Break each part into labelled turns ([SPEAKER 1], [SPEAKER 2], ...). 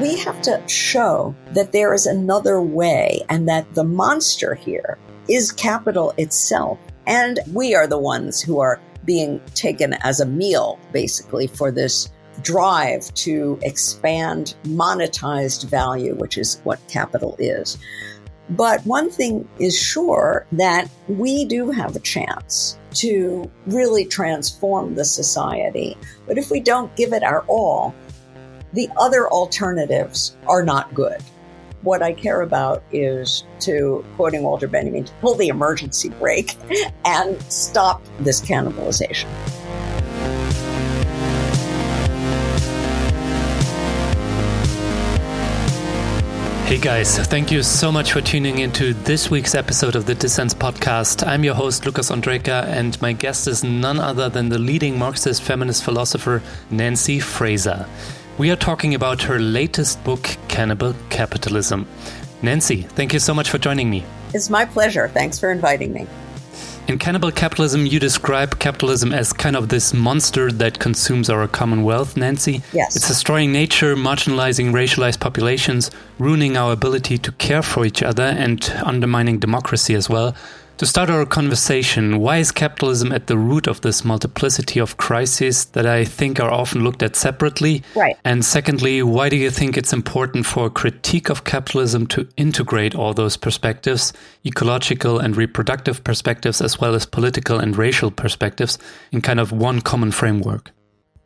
[SPEAKER 1] We have to show that there is another way and that the monster here is capital itself. And we are the ones who are being taken as a meal, basically, for this drive to expand monetized value, which is what capital is. But one thing is sure that we do have a chance to really transform the society. But if we don't give it our all, the other alternatives are not good. What I care about is to, quoting Walter Benjamin, to pull the emergency brake and stop this cannibalization.
[SPEAKER 2] Hey guys, thank you so much for tuning into this week's episode of the Dissens podcast. I'm your host, Lukas Ondreka, and my guest is none other than the leading Marxist feminist philosopher, Nancy Fraser. We are talking about her latest book, Cannibal Capitalism. Nancy, thank you so much for joining me.
[SPEAKER 1] It's my pleasure. Thanks for inviting me.
[SPEAKER 2] In Cannibal Capitalism, you describe capitalism as kind of this monster that consumes our commonwealth, Nancy.
[SPEAKER 1] Yes.
[SPEAKER 2] It's destroying nature, marginalizing racialized populations, ruining our ability to care for each other, and undermining democracy as well. To start our conversation, why is capitalism at the root of this multiplicity of crises that I think are often looked at separately?
[SPEAKER 1] Right.
[SPEAKER 2] And secondly, why do you think it's important for a critique of capitalism to integrate all those perspectives, ecological and reproductive perspectives, as well as political and racial perspectives, in kind of one common framework?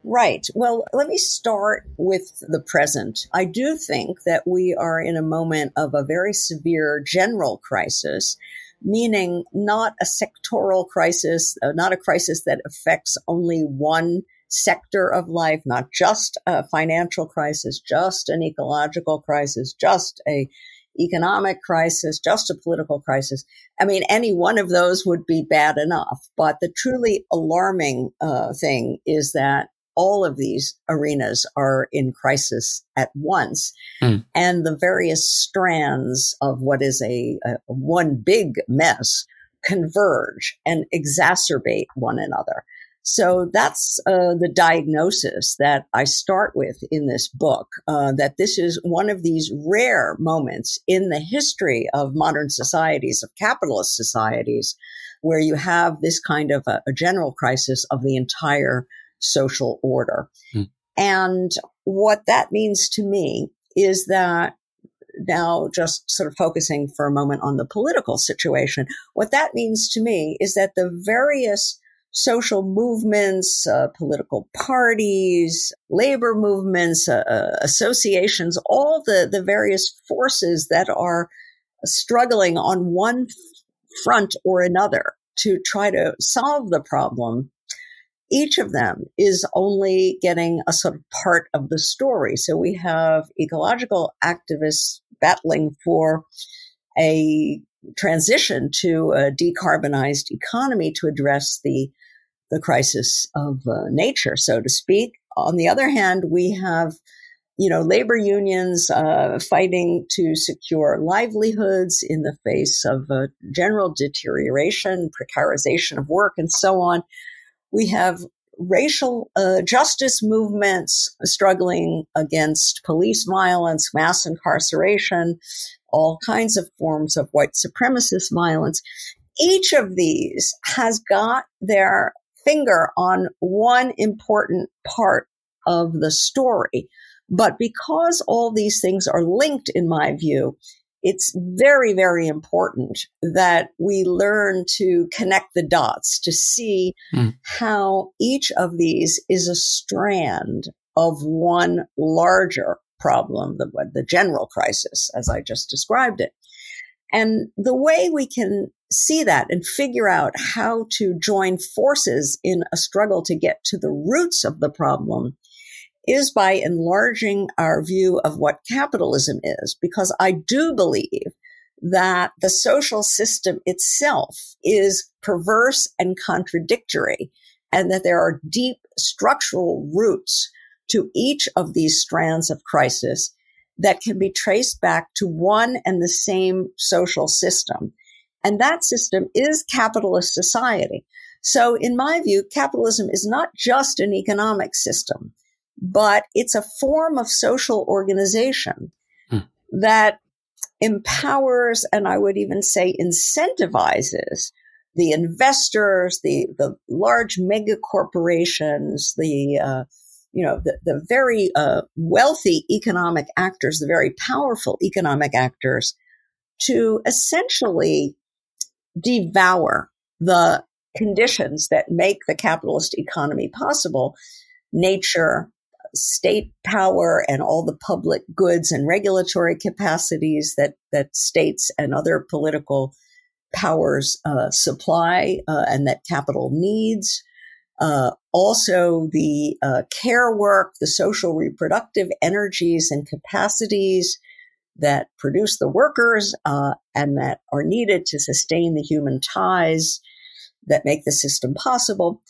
[SPEAKER 1] Right. Well, let me start with the present. I do think that we are in a moment of a very severe general crisis meaning not a sectoral crisis, uh, not a crisis that affects only one sector of life, not just a financial crisis, just an ecological crisis, just a economic crisis, just a political crisis. I mean, any one of those would be bad enough. But the truly alarming uh, thing is that all of these arenas are in crisis at once. Mm. And the various strands of what is a, a one big mess converge and exacerbate one another. So that's uh, the diagnosis that I start with in this book, uh, that this is one of these rare moments in the history of modern societies, of capitalist societies, where you have this kind of a, a general crisis of the entire social order. Mm. And what that means to me is that now just sort of focusing for a moment on the political situation, what that means to me is that the various social movements, uh, political parties, labor movements, uh, uh associations, all the, the various forces that are struggling on one front or another to try to solve the problem each of them is only getting a sort of part of the story. So we have ecological activists battling for a transition to a decarbonized economy to address the the crisis of uh, nature, so to speak. On the other hand, we have you know, labor unions uh, fighting to secure livelihoods in the face of uh, general deterioration, precarization of work, and so on. We have racial uh, justice movements struggling against police violence, mass incarceration, all kinds of forms of white supremacist violence. Each of these has got their finger on one important part of the story. But because all these things are linked, in my view, it's very, very important that we learn to connect the dots to see mm. how each of these is a strand of one larger problem, the, the general crisis, as I just described it. And the way we can see that and figure out how to join forces in a struggle to get to the roots of the problem is by enlarging our view of what capitalism is, because I do believe that the social system itself is perverse and contradictory, and that there are deep structural roots to each of these strands of crisis that can be traced back to one and the same social system. And that system is capitalist society. So in my view, capitalism is not just an economic system but it's a form of social organization hmm. that empowers and I would even say incentivizes the investors, the, the large mega corporations, the, uh, you know, the, the very uh, wealthy economic actors, the very powerful economic actors to essentially devour the conditions that make the capitalist economy possible nature, state power, and all the public goods and regulatory capacities that, that states and other political powers uh, supply uh, and that capital needs. Uh, also, the uh, care work, the social reproductive energies and capacities that produce the workers uh, and that are needed to sustain the human ties that make the system possible.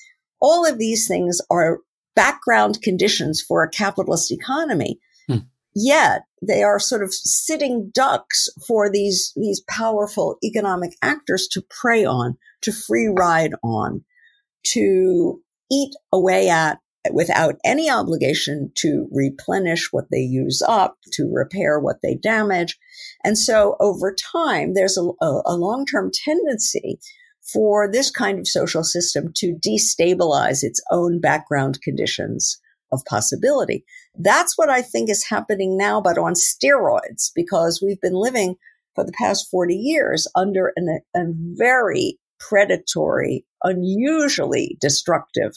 [SPEAKER 1] All of these things are background conditions for a capitalist economy. Hmm. Yet they are sort of sitting ducks for these, these powerful economic actors to prey on, to free ride on, to eat away at without any obligation to replenish what they use up, to repair what they damage. And so over time, there's a, a, a long-term tendency for this kind of social system to destabilize its own background conditions of possibility. That's what I think is happening now, but on steroids, because we've been living for the past 40 years under an, a very predatory, unusually destructive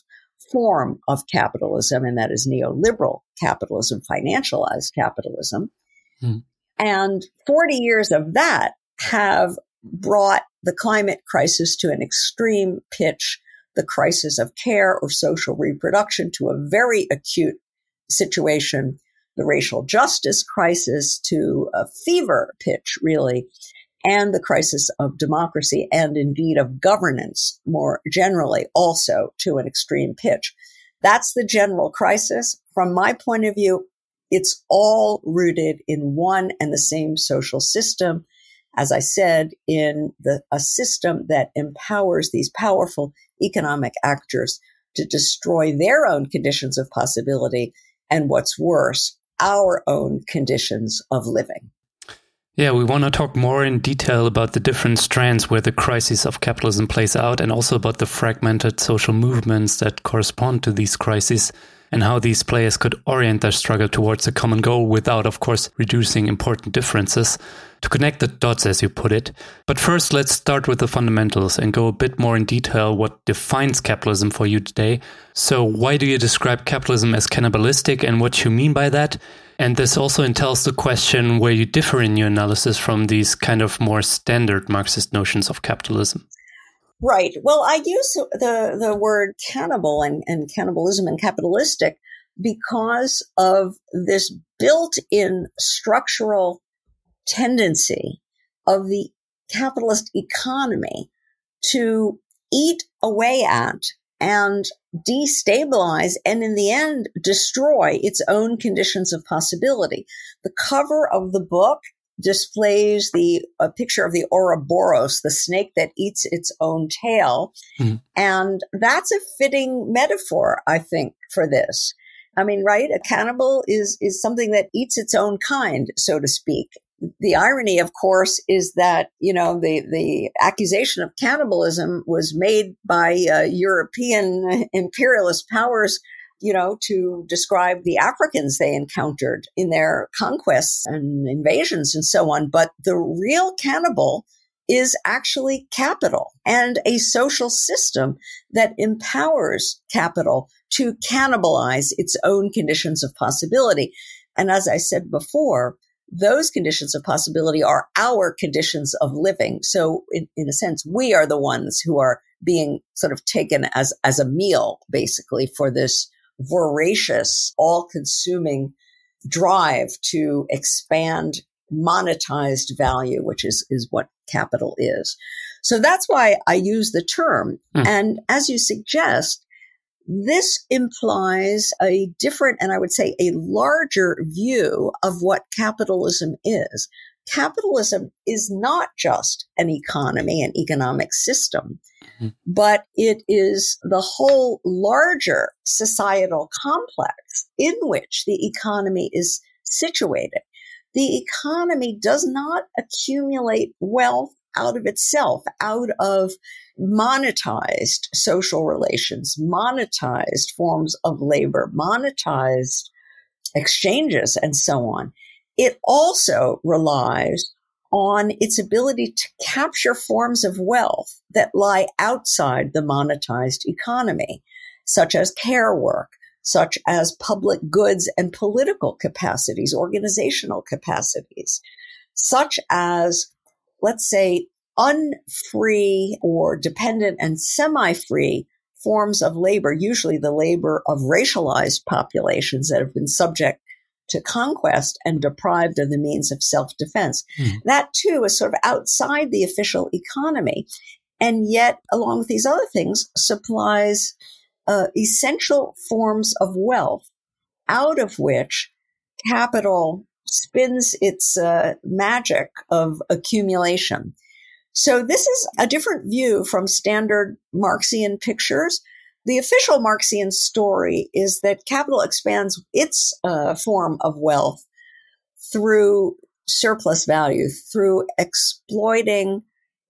[SPEAKER 1] form of capitalism, and that is neoliberal capitalism, financialized capitalism. Hmm. And 40 years of that have brought the climate crisis to an extreme pitch, the crisis of care or social reproduction to a very acute situation, the racial justice crisis to a fever pitch, really, and the crisis of democracy and indeed of governance more generally also to an extreme pitch. That's the general crisis. From my point of view, it's all rooted in one and the same social system as I said, in the, a system that empowers these powerful economic actors to destroy their own conditions of possibility and what's worse, our own conditions of living.
[SPEAKER 2] Yeah, we want to talk more in detail about the different strands where the crisis of capitalism plays out and also about the fragmented social movements that correspond to these crises and how these players could orient their struggle towards a common goal without, of course, reducing important differences to connect the dots, as you put it. But first, let's start with the fundamentals and go a bit more in detail what defines capitalism for you today. So, why do you describe capitalism as cannibalistic and what you mean by that? And this also entails the question where you differ in your analysis from these kind of more standard Marxist notions of capitalism.
[SPEAKER 1] Right. Well, I use the, the word cannibal and, and cannibalism and capitalistic because of this built in structural tendency of the capitalist economy to eat away at and destabilize and in the end destroy its own conditions of possibility. The cover of the book displays the a picture of the Ouroboros, the snake that eats its own tail. Mm-hmm. And that's a fitting metaphor, I think, for this. I mean, right? A cannibal is, is something that eats its own kind, so to speak. The irony, of course, is that, you know, the, the accusation of cannibalism was made by uh, European imperialist powers you know, to describe the Africans they encountered in their conquests and invasions and so on. But the real cannibal is actually capital and a social system that empowers capital to cannibalize its own conditions of possibility. And as I said before, those conditions of possibility are our conditions of living. So in, in a sense, we are the ones who are being sort of taken as, as a meal, basically, for this voracious, all consuming drive to expand monetized value, which is, is what capital is. So that's why I use the term. Mm. And as you suggest, this implies a different and I would say a larger view of what capitalism is. Capitalism is not just an economy, an economic system, mm-hmm. but it is the whole larger societal complex in which the economy is situated. The economy does not accumulate wealth out of itself, out of monetized social relations, monetized forms of labor, monetized exchanges, and so on. It also relies on its ability to capture forms of wealth that lie outside the monetized economy, such as care work, such as public goods and political capacities, organizational capacities, such as, let's say, unfree or dependent and semi-free forms of labor, usually the labor of racialized populations that have been subject to conquest and deprived of the means of self-defense. Mm. That too is sort of outside the official economy. And yet, along with these other things, supplies uh, essential forms of wealth out of which capital spins its uh, magic of accumulation. So this is a different view from standard Marxian pictures. The official Marxian story is that capital expands its uh, form of wealth through surplus value, through exploiting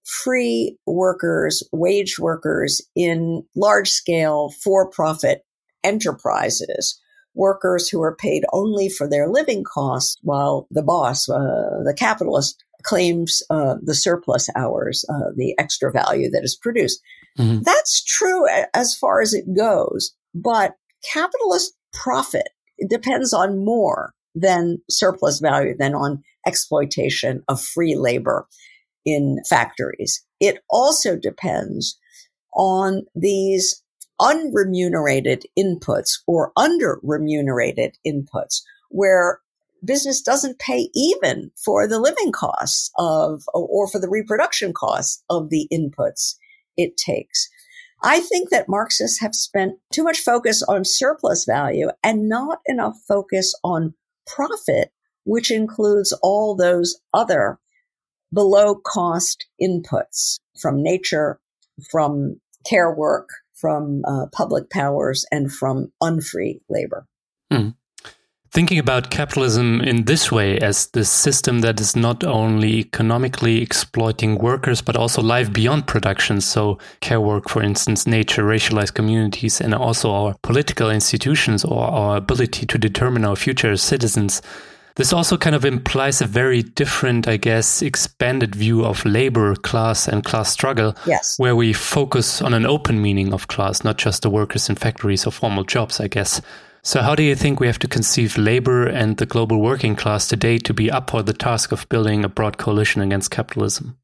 [SPEAKER 1] free workers, wage workers in large scale for profit enterprises, workers who are paid only for their living costs while the boss, uh, the capitalist, claims uh, the surplus hours, uh, the extra value that is produced. Mm-hmm. That's true as far as it goes, but capitalist profit depends on more than surplus value, than on exploitation of free labor in factories. It also depends on these unremunerated inputs or under remunerated inputs where business doesn't pay even for the living costs of or for the reproduction costs of the inputs it takes. I think that Marxists have spent too much focus on surplus value and not enough focus on profit, which includes all those other below cost inputs from nature, from care work, from uh, public powers, and from unfree labor. Mm.
[SPEAKER 2] Thinking about capitalism in this way as the system that is not only economically exploiting workers, but also life beyond production. So, care work, for instance, nature, racialized communities, and also our political institutions or our ability to determine our future as citizens this also kind of implies a very different, I guess, expanded view of labor, class, and class struggle.
[SPEAKER 1] Yes.
[SPEAKER 2] Where we focus on an open meaning of class, not just the workers in factories or formal jobs, I guess. So, how do you think we have to conceive labor and the global working class today to be up for the task of building a broad coalition against capitalism?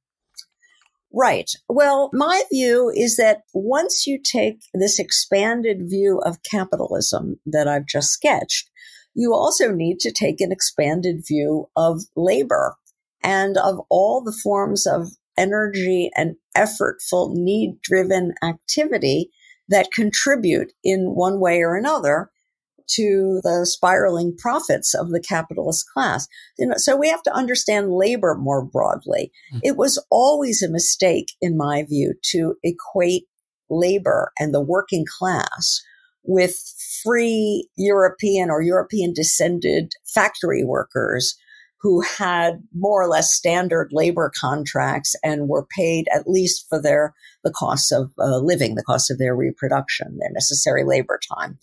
[SPEAKER 1] Right. Well, my view is that once you take this expanded view of capitalism that I've just sketched, you also need to take an expanded view of labor and of all the forms of energy and effortful need driven activity that contribute in one way or another to the spiraling profits of the capitalist class. You know, so we have to understand labor more broadly. Mm-hmm. It was always a mistake, in my view, to equate labor and the working class with free European or European descended factory workers who had more or less standard labor contracts and were paid at least for their the costs of uh, living, the cost of their reproduction, their necessary labor time.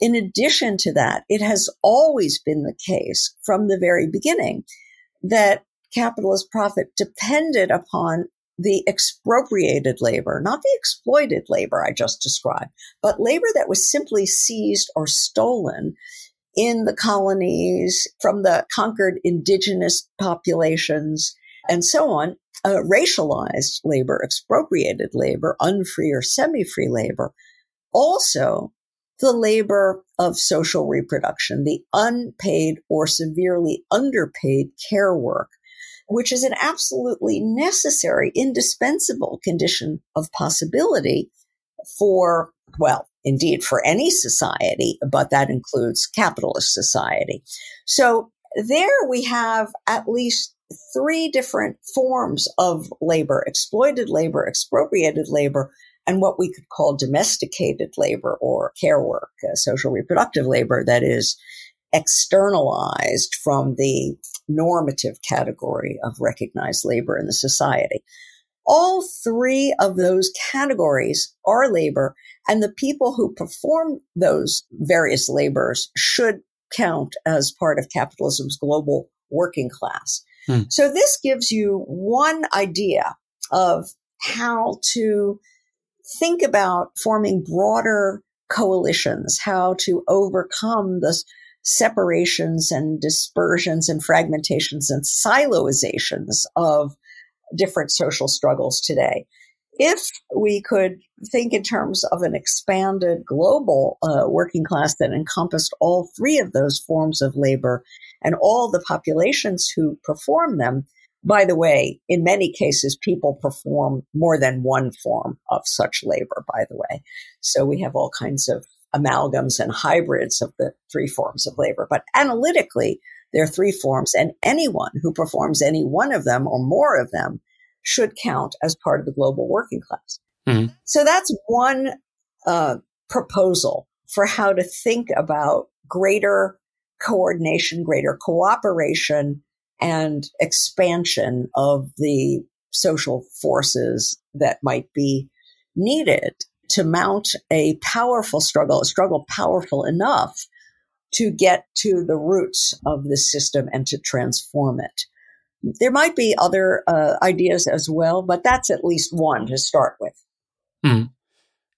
[SPEAKER 1] In addition to that, it has always been the case from the very beginning that capitalist profit depended upon the expropriated labor, not the exploited labor I just described, but labor that was simply seized or stolen in the colonies from the conquered indigenous populations and so on. Uh, racialized labor, expropriated labor, unfree or semi-free labor. Also, the labor of social reproduction, the unpaid or severely underpaid care work which is an absolutely necessary, indispensable condition of possibility for, well, indeed, for any society, but that includes capitalist society. So there we have at least three different forms of labor exploited labor, expropriated labor, and what we could call domesticated labor or care work, uh, social reproductive labor that is externalized from the normative category of recognized labor in the society. All three of those categories are labor, and the people who perform those various labors should count as part of capitalism's global working class. Hmm. So this gives you one idea of how to think about forming broader coalitions, how to overcome the separations and dispersions and fragmentations and siloizations of different social struggles today. If we could think in terms of an expanded global uh, working class that encompassed all three of those forms of labor and all the populations who perform them, by the way, in many cases, people perform more than one form of such labor, by the way. So we have all kinds of amalgams and hybrids of the three forms of labor. But analytically, there are three forms, and anyone who performs any one of them or more of them should count as part of the global working class. Mm-hmm. So that's one uh, proposal for how to think about greater coordination, greater cooperation, and expansion of the social forces that might be needed to mount a powerful struggle, a struggle powerful enough to get to the roots of the system and to transform it. There might be other uh, ideas as well, but that's at least one to start with.
[SPEAKER 2] Mm.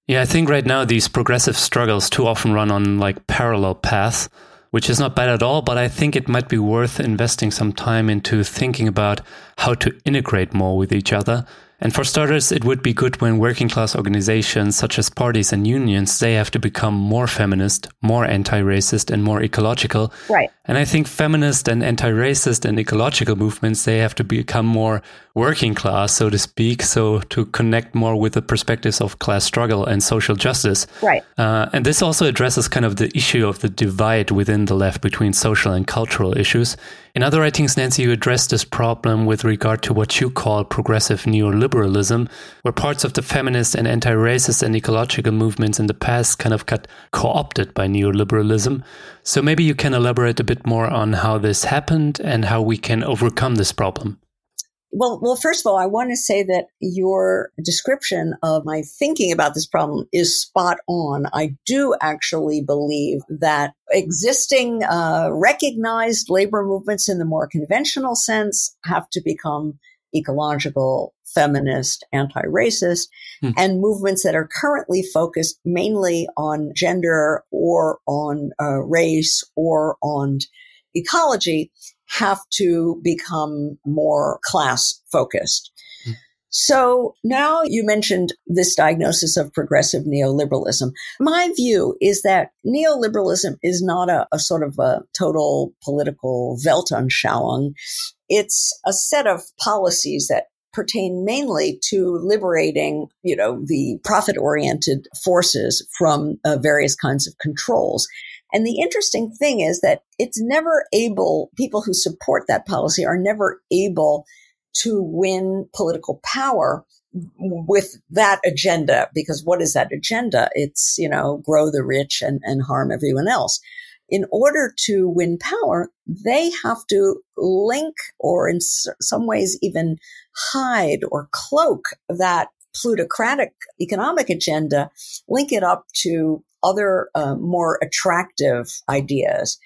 [SPEAKER 2] Yeah, I think right now these progressive struggles too often run on like parallel paths, which is not bad at all, but I think it might be worth investing some time into thinking about how to integrate more with each other and for starters, it would be good when working class organizations such as parties and unions, they have to become more feminist, more anti-racist and more ecological.
[SPEAKER 1] Right.
[SPEAKER 2] And I think feminist and anti-racist and ecological movements, they have to become more working class, so to speak, so to connect more with the perspectives of class struggle and social justice.
[SPEAKER 1] Right.
[SPEAKER 2] Uh, and this also addresses kind of the issue of the divide within the left between social and cultural issues. In other writings, Nancy, you address this problem with regard to what you call progressive neoliberalism, where parts of the feminist and anti racist and ecological movements in the past kind of got co opted by neoliberalism. So maybe you can elaborate a bit more on how this happened and how we can overcome this problem.
[SPEAKER 1] Well, well, first of all, I want to say that your description of my thinking about this problem is spot on. I do actually believe that existing uh, recognized labor movements in the more conventional sense have to become ecological, feminist, anti-racist, hmm. and movements that are currently focused mainly on gender or on uh, race or on ecology have to become more class focused. Hmm. So now you mentioned this diagnosis of progressive neoliberalism. My view is that neoliberalism is not a, a sort of a total political Weltanschauung. It's a set of policies that pertain mainly to liberating, you know, the profit oriented forces from uh, various kinds of controls. And the interesting thing is that it's never able, people who support that policy are never able to win political power with that agenda because what is that agenda? It's, you know, grow the rich and, and harm everyone else. In order to win power, they have to link or in some ways even hide or cloak that plutocratic economic agenda, link it up to other uh, more attractive ideas.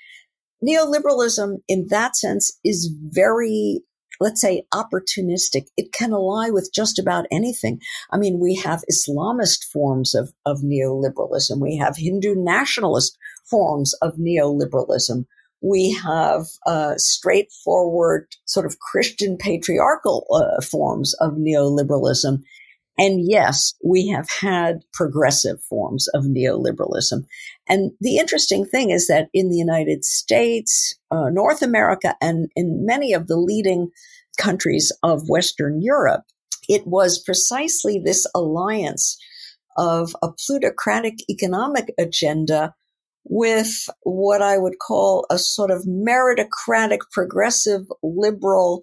[SPEAKER 1] Neoliberalism, in that sense, is very let's say opportunistic. It can ally with just about anything. I mean, we have Islamist forms of, of neoliberalism. We have Hindu nationalist forms of neoliberalism. We have uh, straightforward sort of Christian patriarchal uh, forms of neoliberalism. And yes, we have had progressive forms of neoliberalism. And the interesting thing is that in the United States, uh, North America, and in many of the leading countries of Western Europe, it was precisely this alliance of a plutocratic economic agenda with what I would call a sort of meritocratic, progressive, liberal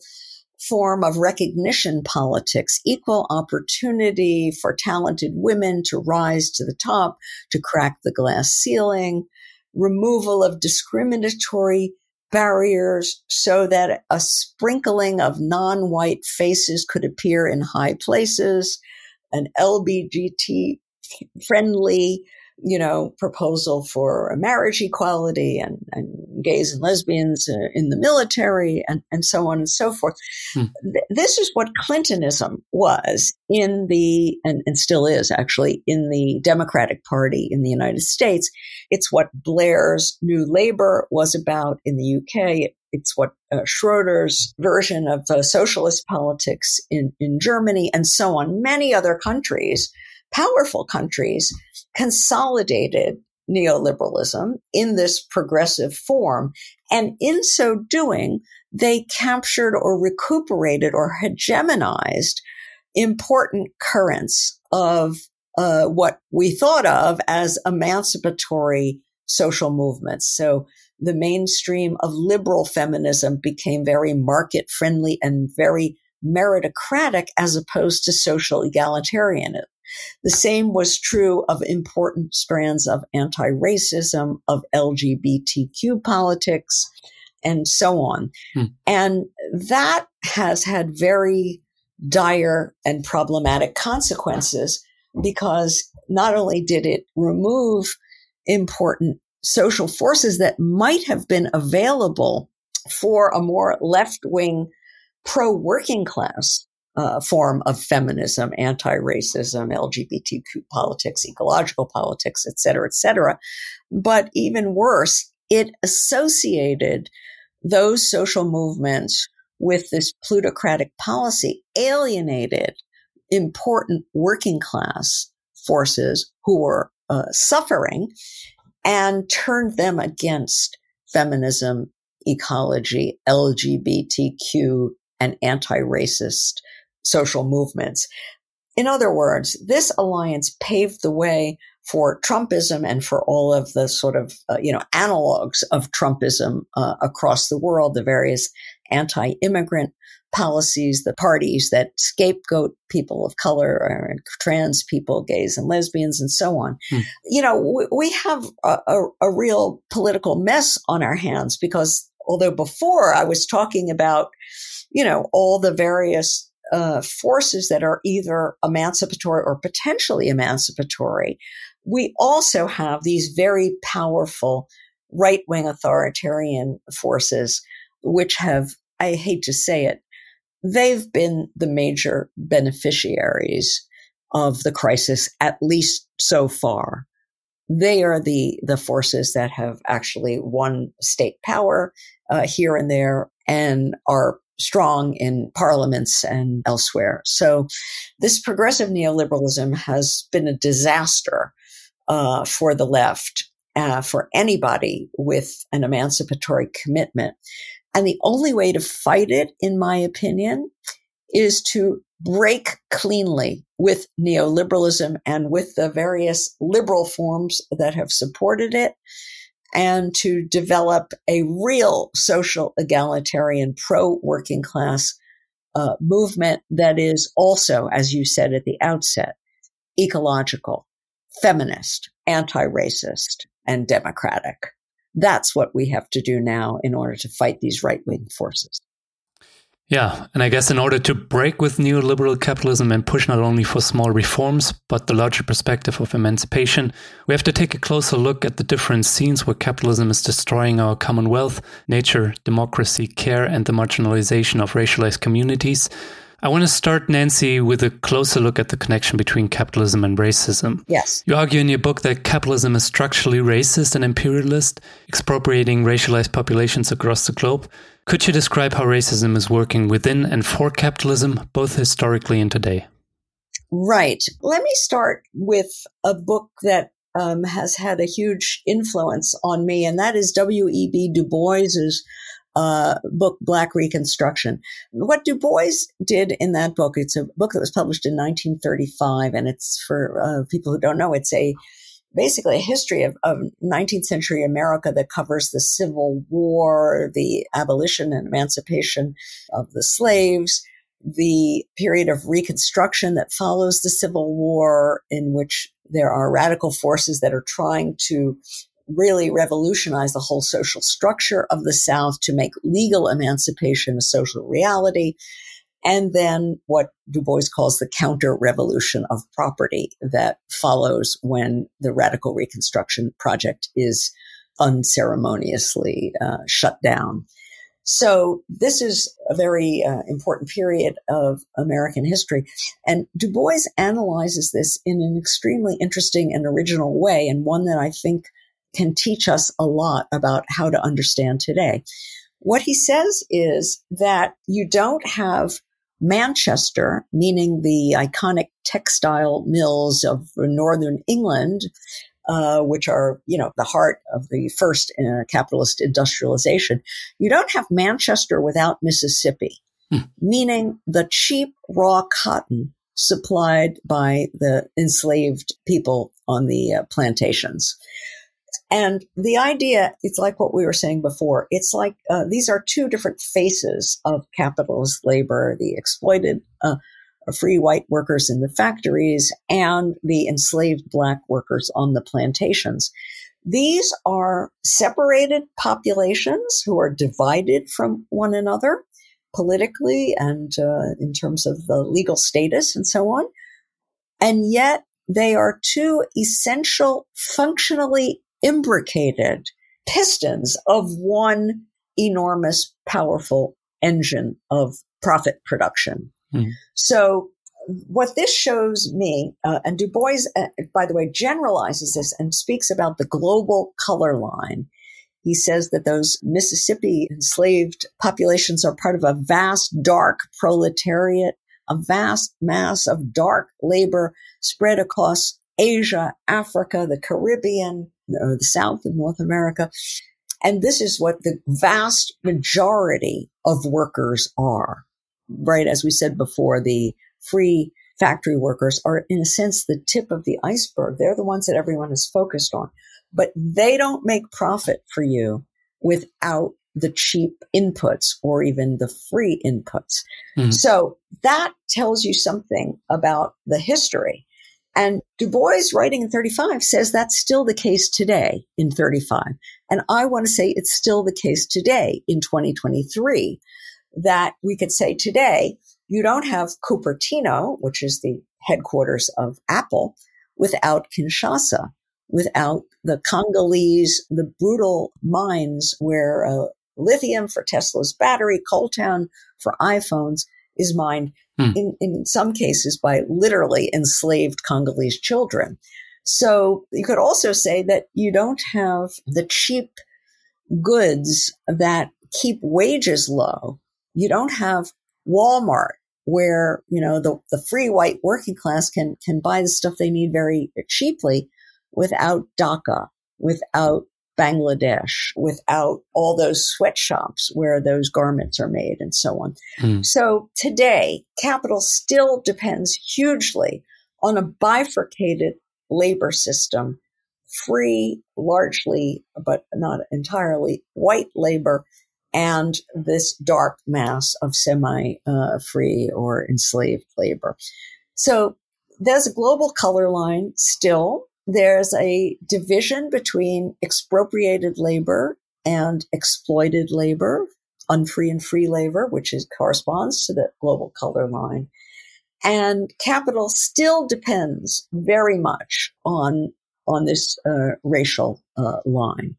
[SPEAKER 1] form of recognition politics, equal opportunity for talented women to rise to the top, to crack the glass ceiling, removal of discriminatory barriers so that a sprinkling of non-white faces could appear in high places, an LBGT friendly you know, proposal for marriage equality and, and gays and lesbians uh, in the military and, and so on and so forth. Hmm. This is what Clintonism was in the, and, and still is actually in the Democratic Party in the United States. It's what Blair's New Labour was about in the UK. It's what uh, Schroeder's version of uh, socialist politics in, in Germany and so on. Many other countries powerful countries consolidated neoliberalism in this progressive form. And in so doing, they captured or recuperated or hegemonized important currents of uh, what we thought of as emancipatory social movements. So the mainstream of liberal feminism became very market friendly and very meritocratic as opposed to social egalitarianism. The same was true of important strands of anti racism, of LGBTQ politics, and so on. Hmm. And that has had very dire and problematic consequences because not only did it remove important social forces that might have been available for a more left wing pro working class uh, form of feminism, anti-racism, LGBTQ politics, ecological politics, et cetera, et cetera. But even worse, it associated those social movements with this plutocratic policy, alienated important working class forces who were uh, suffering and turned them against feminism, ecology, LGBTQ, and anti-racist social movements. In other words, this alliance paved the way for Trumpism and for all of the sort of, uh, you know, analogs of Trumpism uh, across the world, the various anti-immigrant policies, the parties that scapegoat people of color and trans people, gays and lesbians and so on. Hmm. You know, we, we have a, a, a real political mess on our hands because although before I was talking about, you know, all the various uh, forces that are either emancipatory or potentially emancipatory, we also have these very powerful right wing authoritarian forces, which have, I hate to say it, they've been the major beneficiaries of the crisis, at least so far. They are the, the forces that have actually won state power uh, here and there and are strong in parliaments and elsewhere. So this progressive neoliberalism has been a disaster uh, for the left, uh, for anybody with an emancipatory commitment. And the only way to fight it, in my opinion, is to break cleanly with neoliberalism and with the various liberal forms that have supported it and to develop a real social egalitarian pro working class uh, movement that is also, as you said at the outset, ecological, feminist, anti-racist, and democratic. That's what we have to do now in order to fight these right wing forces.
[SPEAKER 2] Yeah, and I guess in order to break with neoliberal capitalism and push not only for small reforms, but the larger perspective of emancipation, we have to take a closer look at the different scenes where capitalism is destroying our commonwealth, nature, democracy, care, and the marginalization of racialized communities. I want to start, Nancy, with a closer look at the connection between capitalism and racism.
[SPEAKER 1] Yes.
[SPEAKER 2] You argue in your book that capitalism is structurally racist and imperialist, expropriating racialized populations across the globe. Could you describe how racism is working within and for capitalism, both historically and today?
[SPEAKER 1] Right. Let me start with a book that um, has had a huge influence on me, and that is W.E.B. Du Bois's uh, book, Black Reconstruction. What Du Bois did in that book, it's a book that was published in 1935, and it's for uh, people who don't know, it's a basically a history of, of 19th century America that covers the Civil War, the abolition and emancipation of the slaves, the period of reconstruction that follows the Civil War, in which there are radical forces that are trying to really revolutionize the whole social structure of the South to make legal emancipation a social reality. And then what Du Bois calls the counter revolution of property that follows when the radical reconstruction project is unceremoniously uh, shut down. So this is a very uh, important period of American history. And Du Bois analyzes this in an extremely interesting and original way, and one that I think can teach us a lot about how to understand today. What he says is that you don't have Manchester, meaning the iconic textile mills of northern England, uh, which are, you know, the heart of the first uh, capitalist industrialization. You don't have Manchester without Mississippi, hmm. meaning the cheap raw cotton supplied by the enslaved people on the uh, plantations. And the idea, it's like what we were saying before. It's like uh, these are two different faces of capitalist labor: the exploited uh, free white workers in the factories and the enslaved black workers on the plantations. These are separated populations who are divided from one another politically and uh, in terms of the legal status and so on. And yet they are two essential, functionally imbricated pistons of one enormous, powerful engine of profit production. Mm. So what this shows me, uh, and Du Bois, uh, by the way, generalizes this and speaks about the global color line. He says that those Mississippi enslaved populations are part of a vast dark proletariat, a vast mass of dark labor spread across Asia, Africa, the Caribbean, the South and North America. And this is what the vast majority of workers are right, as we said before, the free factory workers are in a sense the tip of the iceberg. They're the ones that everyone is focused on, but they don't make profit for you without the cheap inputs or even the free inputs. Mm-hmm. So that tells you something about the history. And Du Bois writing in 35 says that's still the case today in 35. And I want to say it's still the case today in 2023 that we could say today, you don't have Cupertino, which is the headquarters of Apple, without Kinshasa, without the Congolese, the brutal mines where uh, lithium for Tesla's battery, coltan for iPhones is mined hmm. in, in some cases by literally enslaved Congolese children. So you could also say that you don't have the cheap goods that keep wages low you don't have Walmart where, you know, the, the free white working class can, can buy the stuff they need very cheaply without Dhaka, without Bangladesh, without all those sweatshops where those garments are made and so on. Mm. So today, capital still depends hugely on a bifurcated labor system, free largely, but not entirely white labor and this dark mass of semi uh, free or enslaved labor. So there's a global color line still. There's a division between expropriated labor and exploited labor, unfree and free labor, which is corresponds to the global color line. And capital still depends very much on on this uh, racial uh, line.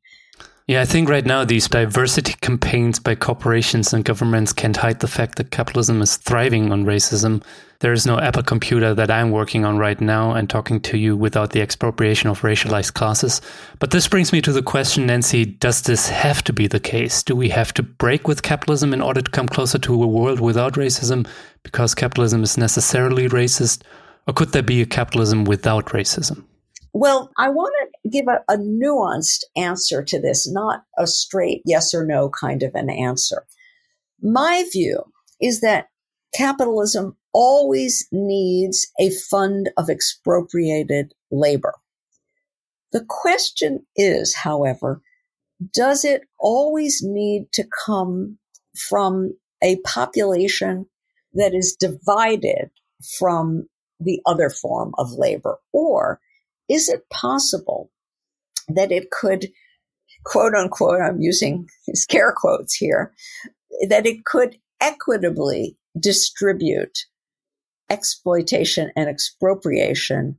[SPEAKER 2] Yeah, I think right now these diversity campaigns by corporations and governments can't hide the fact that capitalism is thriving on racism. There is no Apple computer that I'm working on right now and talking to you without the expropriation of racialized classes. But this brings me to the question, Nancy does this have to be the case? Do we have to break with capitalism in order to come closer to a world without racism because capitalism is necessarily racist? Or could there be a capitalism without racism?
[SPEAKER 1] Well, I want to give a, a, nuanced answer to this, not a straight yes or no kind of an answer. My view is that capitalism always needs a fund of expropriated labor. The question is, however, does it always need to come from a population that is divided from the other form of labor? Or is it possible that it could, quote unquote, I'm using scare quotes here, that it could equitably distribute exploitation and expropriation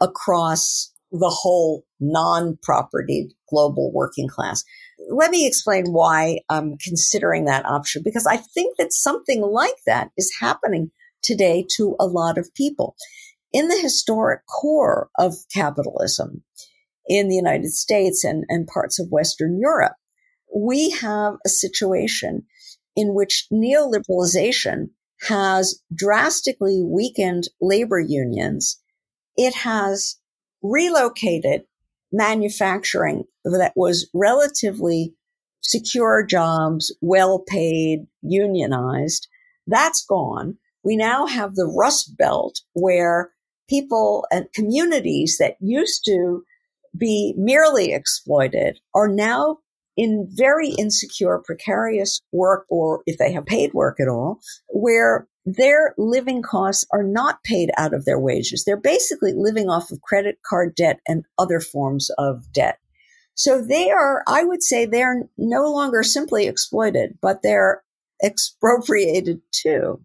[SPEAKER 1] across the whole non-property global working class. Let me explain why I'm considering that option because I think that something like that is happening today to a lot of people. In the historic core of capitalism in the United States and, and parts of Western Europe, we have a situation in which neoliberalization has drastically weakened labor unions. It has relocated manufacturing that was relatively secure jobs, well paid, unionized. That's gone. We now have the Rust Belt where people and communities that used to be merely exploited are now in very insecure, precarious work, or if they have paid work at all, where their living costs are not paid out of their wages. They're basically living off of credit card debt and other forms of debt. So they are, I would say they're no longer simply exploited, but they're expropriated too.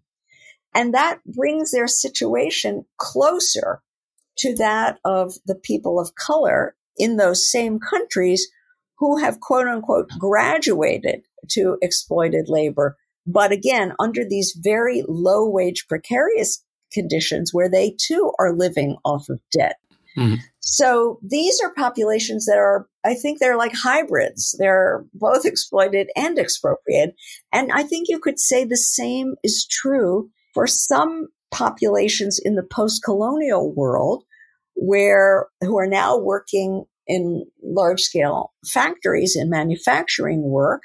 [SPEAKER 1] And that brings their situation closer to that of the people of color in those same countries who have quote unquote graduated to exploited labor. But again, under these very low wage precarious conditions where they too are living off of debt. Mm-hmm. So these are populations that are, I think they're like hybrids. They're both exploited and expropriated. And I think you could say the same is true for some populations in the post-colonial world where who are now working in large scale factories and manufacturing work.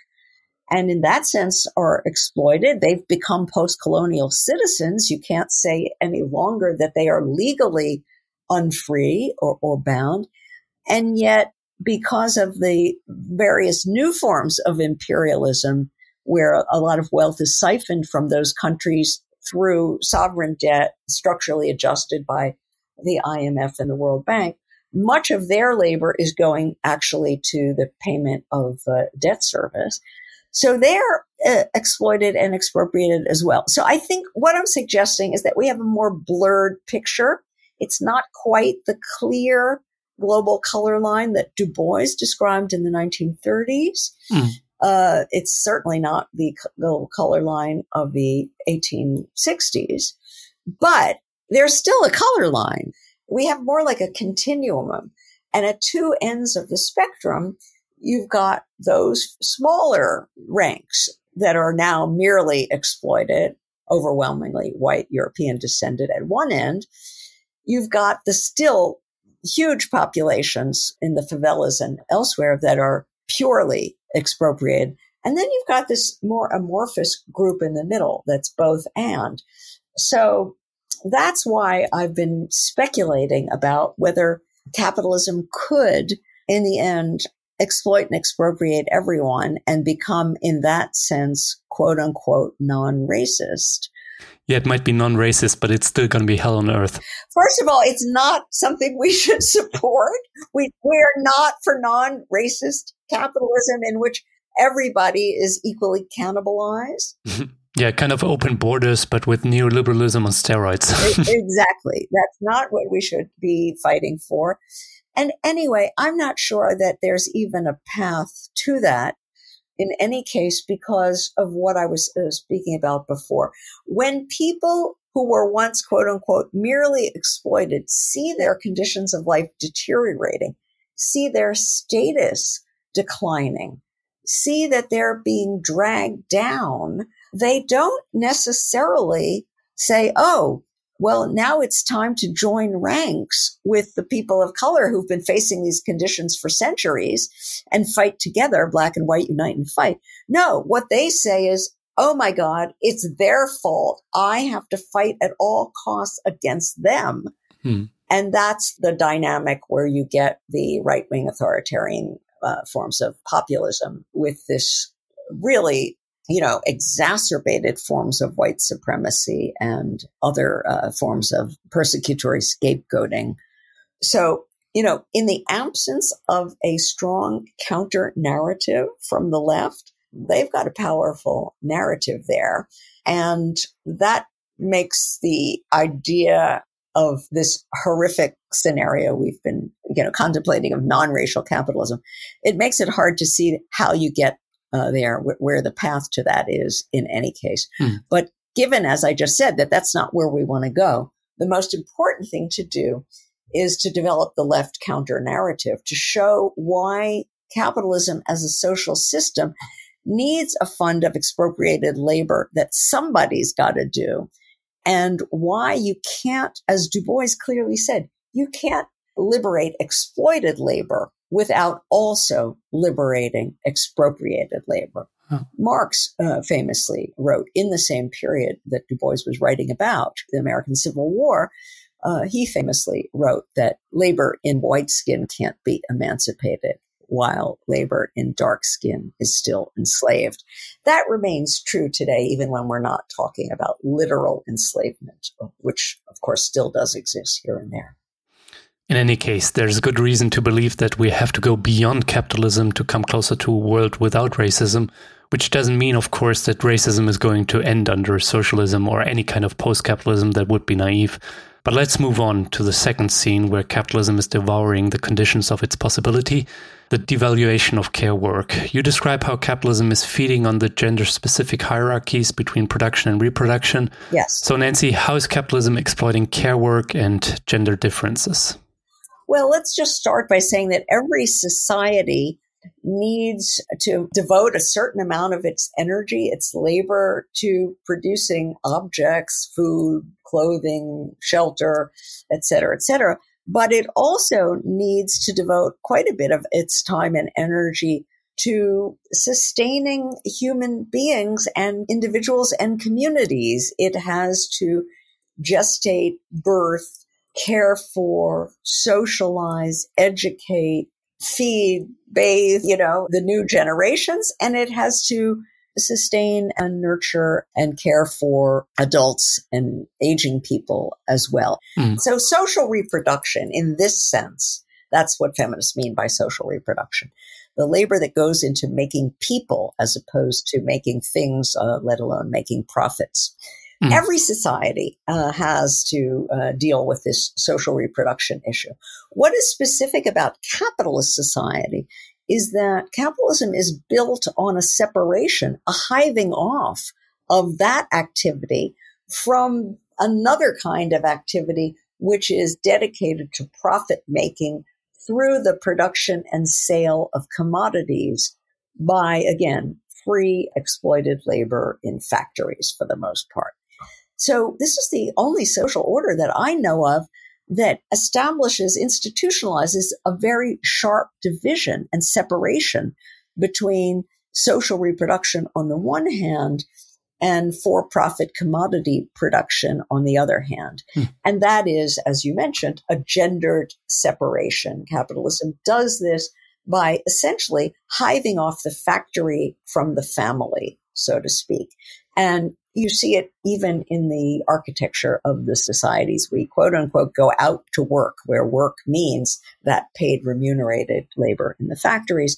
[SPEAKER 1] And in that sense are exploited. They've become post colonial citizens. You can't say any longer that they are legally unfree or, or bound. And yet, because of the various new forms of imperialism, where a lot of wealth is siphoned from those countries through sovereign debt structurally adjusted by the IMF and the World Bank, much of their labor is going actually to the payment of uh, debt service. So they're uh, exploited and expropriated as well. So I think what I'm suggesting is that we have a more blurred picture. It's not quite the clear global color line that Du Bois described in the 1930s. Mm. Uh, it's certainly not the color line of the 1860s, but there's still a color line we have more like a continuum. And at two ends of the spectrum, you've got those smaller ranks that are now merely exploited, overwhelmingly white European descended at one end. You've got the still huge populations in the favelas and elsewhere that are purely expropriated. And then you've got this more amorphous group in the middle that's both and. So that's why I've been speculating about whether capitalism could, in the end, exploit and expropriate everyone and become, in that sense, quote unquote, non racist.
[SPEAKER 2] Yeah, it might be non racist, but it's still going to be hell on earth.
[SPEAKER 1] First of all, it's not something we should support. We, we're not for non racist capitalism in which everybody is equally cannibalized.
[SPEAKER 2] Yeah, kind of open borders, but with neoliberalism on steroids.
[SPEAKER 1] exactly. That's not what we should be fighting for. And anyway, I'm not sure that there's even a path to that in any case because of what I was uh, speaking about before. When people who were once quote unquote merely exploited see their conditions of life deteriorating, see their status declining, see that they're being dragged down they don't necessarily say, oh, well, now it's time to join ranks with the people of color who've been facing these conditions for centuries and fight together, black and white unite and fight. No, what they say is, oh my God, it's their fault. I have to fight at all costs against them. Hmm. And that's the dynamic where you get the right wing authoritarian uh, forms of populism with this really, you know, exacerbated forms of white supremacy and other uh, forms of persecutory scapegoating. So, you know, in the absence of a strong counter narrative from the left, they've got a powerful narrative there. And that makes the idea of this horrific scenario we've been, you know, contemplating of non-racial capitalism, it makes it hard to see how you get uh, there, wh- where the path to that is in any case. Hmm. But given, as I just said, that that's not where we want to go, the most important thing to do is to develop the left counter narrative to show why capitalism as a social system needs a fund of expropriated labor that somebody's got to do and why you can't, as Du Bois clearly said, you can't liberate exploited labor without also liberating expropriated labor. Huh. Marx uh, famously wrote in the same period that Du Bois was writing about the American Civil War. Uh, he famously wrote that labor in white skin can't be emancipated while labor in dark skin is still enslaved. That remains true today, even when we're not talking about literal enslavement, which of course still does exist here and there.
[SPEAKER 2] In any case, there's good reason to believe that we have to go beyond capitalism to come closer to a world without racism, which doesn't mean, of course, that racism is going to end under socialism or any kind of post capitalism that would be naive. But let's move on to the second scene where capitalism is devouring the conditions of its possibility the devaluation of care work. You describe how capitalism is feeding on the gender specific hierarchies between production and reproduction.
[SPEAKER 1] Yes.
[SPEAKER 2] So, Nancy, how is capitalism exploiting care work and gender differences?
[SPEAKER 1] Well, let's just start by saying that every society needs to devote a certain amount of its energy, its labor to producing objects, food, clothing, shelter, et cetera, et cetera. But it also needs to devote quite a bit of its time and energy to sustaining human beings and individuals and communities. It has to gestate, birth, care for, socialize, educate, feed, bathe, you know, the new generations. And it has to sustain and nurture and care for adults and aging people as well. Mm. So social reproduction in this sense, that's what feminists mean by social reproduction. The labor that goes into making people as opposed to making things, uh, let alone making profits. Mm. Every society uh, has to uh, deal with this social reproduction issue. What is specific about capitalist society is that capitalism is built on a separation, a hiving off of that activity from another kind of activity, which is dedicated to profit making through the production and sale of commodities by, again, free exploited labor in factories for the most part. So this is the only social order that I know of that establishes, institutionalizes a very sharp division and separation between social reproduction on the one hand and for profit commodity production on the other hand. Hmm. And that is, as you mentioned, a gendered separation. Capitalism does this by essentially hiving off the factory from the family, so to speak. And you see it even in the architecture of the societies. We quote unquote go out to work, where work means that paid remunerated labor in the factories.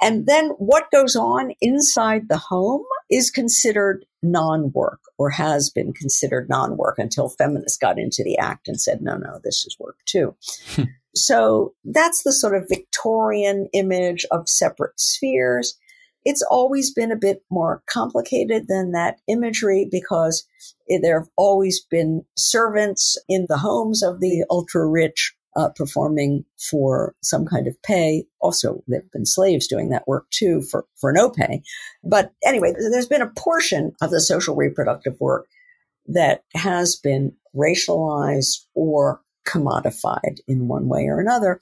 [SPEAKER 1] And then what goes on inside the home is considered non work or has been considered non work until feminists got into the act and said, no, no, this is work too. Hmm. so that's the sort of Victorian image of separate spheres. It's always been a bit more complicated than that imagery because there have always been servants in the homes of the ultra rich uh, performing for some kind of pay. Also, there have been slaves doing that work too for, for no pay. But anyway, there's been a portion of the social reproductive work that has been racialized or commodified in one way or another.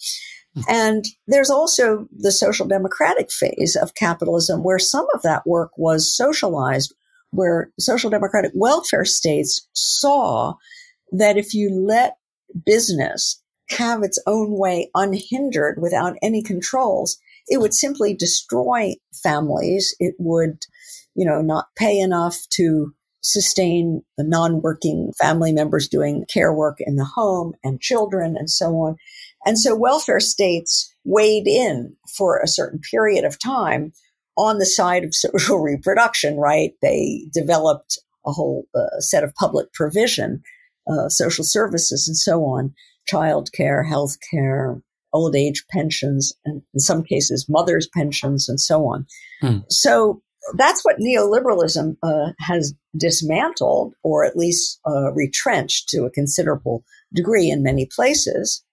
[SPEAKER 1] Hmm. And there's also the social democratic phase of capitalism where some of that work was socialized, where social democratic welfare states saw that if you let business have its own way unhindered without any controls, it would simply destroy families. It would, you know, not pay enough to sustain the non-working family members doing care work in the home and children and so on. And so welfare states weighed in for a certain period of time on the side of social reproduction, right? They developed a whole uh, set of public provision, uh, social services and so on, child care, health care, old age pensions, and in some cases, mothers' pensions and so on. Hmm. So that's what neoliberalism uh, has dismantled or at least uh, retrenched to a considerable degree in many places.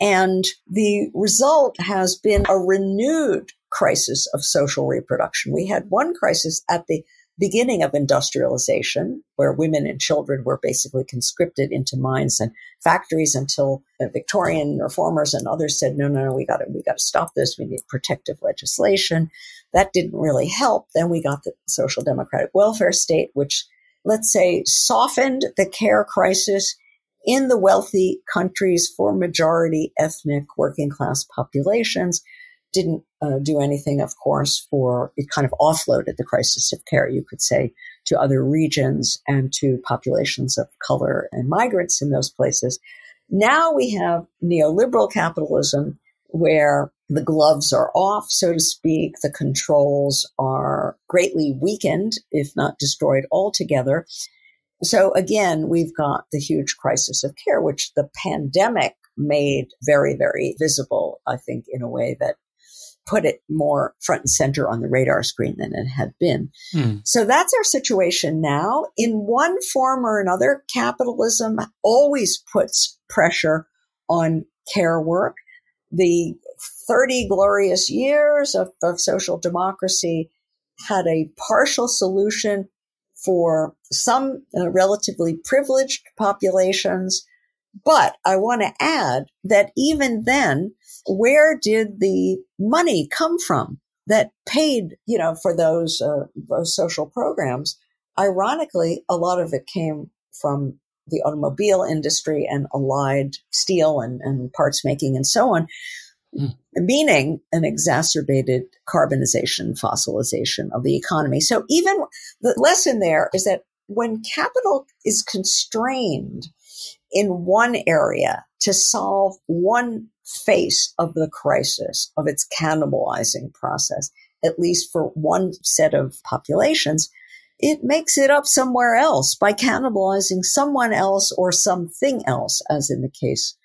[SPEAKER 1] And the result has been a renewed crisis of social reproduction. We had one crisis at the beginning of industrialization, where women and children were basically conscripted into mines and factories until the Victorian reformers and others said, no, no, no, we got to, we got to stop this. We need protective legislation. That didn't really help. Then we got the social democratic welfare state, which let's say softened the care crisis in the wealthy countries for majority ethnic working class populations didn't uh, do anything, of course, for it kind of offloaded the crisis of care, you could say, to other regions and to populations of color and migrants in those places. Now we have neoliberal capitalism where the gloves are off, so to speak. The controls are greatly weakened, if not destroyed altogether. So again, we've got the huge crisis of care, which the pandemic made very, very visible, I think, in a way that put it more front and center on the radar screen than it had been. Mm. So that's our situation now. In one form or another, capitalism always puts pressure on care work. The 30 glorious years of, of social democracy had a partial solution for some uh, relatively privileged populations. But I want to add that even then, where did the money come from that paid, you know, for those, uh, those social programs? Ironically, a lot of it came from the automobile industry and allied steel and, and parts making and so on, mm. meaning an exacerbated carbonization, fossilization of the economy. So even the lesson there is that when capital is constrained in one area to solve one face of the crisis, of its cannibalizing process, at least for one set of populations, it makes it up somewhere else by cannibalizing someone else or something else, as in the case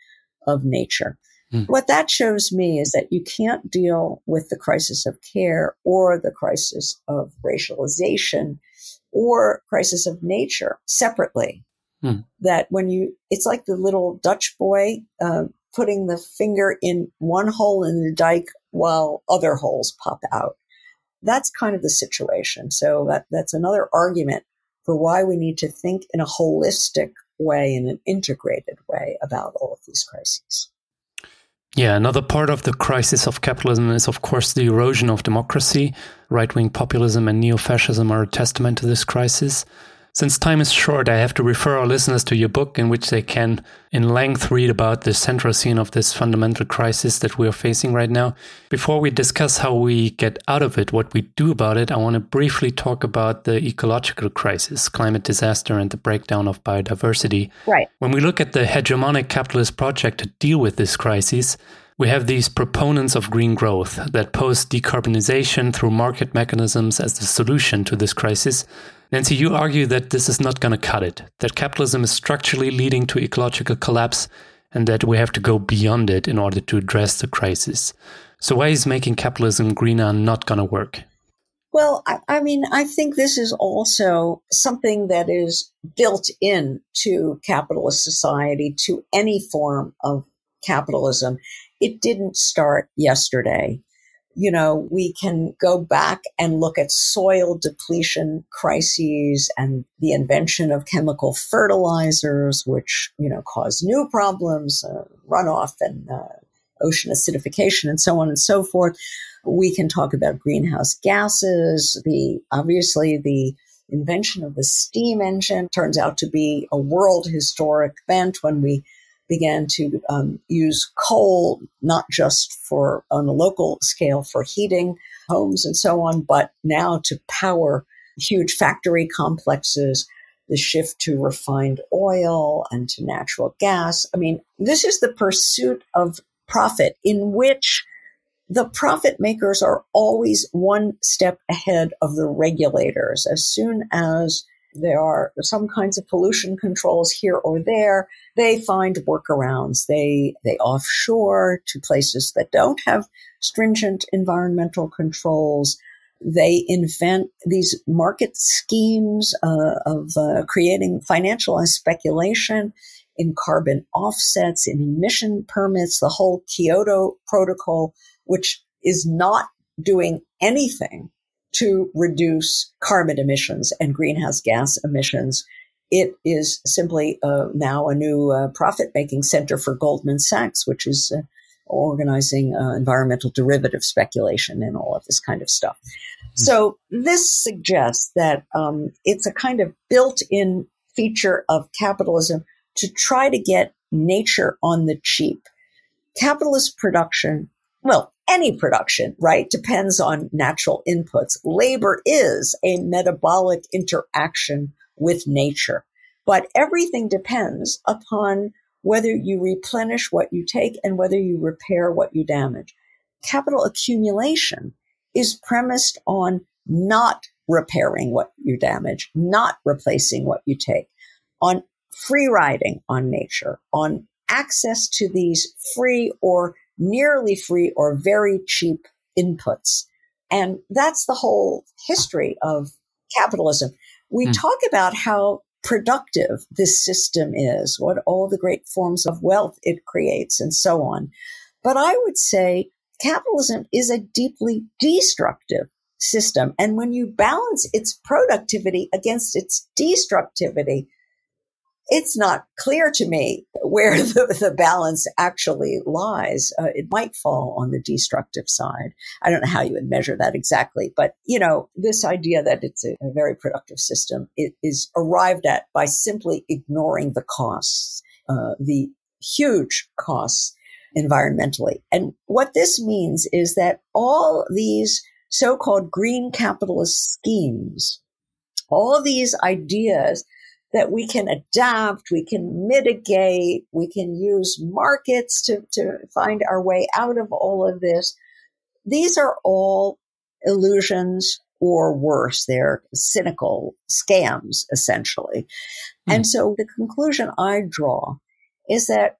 [SPEAKER 1] of nature. Mm. What that shows me is that you can't deal with the crisis of care or the crisis of racialization or crisis of nature separately. Mm. That when you, it's like the little Dutch boy uh, putting the finger in one hole in the dike while other holes pop out. That's kind of the situation. So that, that's another argument for why we need to think in a holistic way, in an integrated way about all of these crises.
[SPEAKER 2] Yeah, another part of the crisis of capitalism is, of course, the erosion of democracy. Right wing populism and neo fascism are a testament to this crisis. Since time is short, I have to refer our listeners to your book, in which they can, in length, read about the central scene of this fundamental crisis that we are facing right now. Before we discuss how we get out of it, what we do about it, I want to briefly talk about the ecological crisis, climate disaster, and the breakdown of biodiversity.
[SPEAKER 1] Right.
[SPEAKER 2] When we look at the hegemonic capitalist project to deal with this crisis, we have these proponents of green growth that pose decarbonization through market mechanisms as the solution to this crisis, Nancy, you argue that this is not going to cut it, that capitalism is structurally leading to ecological collapse, and that we have to go beyond it in order to address the crisis. So, why is making capitalism greener not going to work?
[SPEAKER 1] Well, I, I, mean, I think this is also something that is built in to capitalist society, to any form of capitalism. It didn't start yesterday you know, we can go back and look at soil depletion crises and the invention of chemical fertilizers, which, you know, cause new problems, uh, runoff and uh, ocean acidification and so on and so forth. We can talk about greenhouse gases, the, obviously the invention of the steam engine turns out to be a world historic event when we began to um, use coal, not just for on a local scale for heating homes and so on, but now to power huge factory complexes, the shift to refined oil and to natural gas. I mean, this is the pursuit of profit in which the profit makers are always one step ahead of the regulators. As soon as there are some kinds of pollution controls here or there, they find workarounds. They, they offshore to places that don't have stringent environmental controls. They invent these market schemes uh, of uh, creating financialized speculation in carbon offsets, in emission permits, the whole Kyoto protocol, which is not doing anything to reduce carbon emissions and greenhouse gas emissions. It is simply uh, now a new uh, profit making center for Goldman Sachs, which is uh, organizing uh, environmental derivative speculation and all of this kind of stuff. Mm-hmm. So this suggests that um, it's a kind of built in feature of capitalism to try to get nature on the cheap. Capitalist production, well, any production, right, depends on natural inputs. Labor is a metabolic interaction with nature, but everything depends upon whether you replenish what you take and whether you repair what you damage. Capital accumulation is premised on not repairing what you damage, not replacing what you take, on free riding on nature, on access to these free or nearly free or very cheap inputs. And that's the whole history of capitalism. We mm. talk about how productive this system is, what all the great forms of wealth it creates, and so on. But I would say capitalism is a deeply destructive system. And when you balance its productivity against its destructivity, it's not clear to me where the, the balance actually lies. Uh, it might fall on the destructive side. I don't know how you would measure that exactly, but you know, this idea that it's a, a very productive system is arrived at by simply ignoring the costs, uh, the huge costs environmentally. And what this means is that all these so-called green capitalist schemes, all these ideas that we can adapt, we can mitigate, we can use markets to, to find our way out of all of this. These are all illusions or worse, they're cynical scams, essentially. Hmm. And so the conclusion I draw is that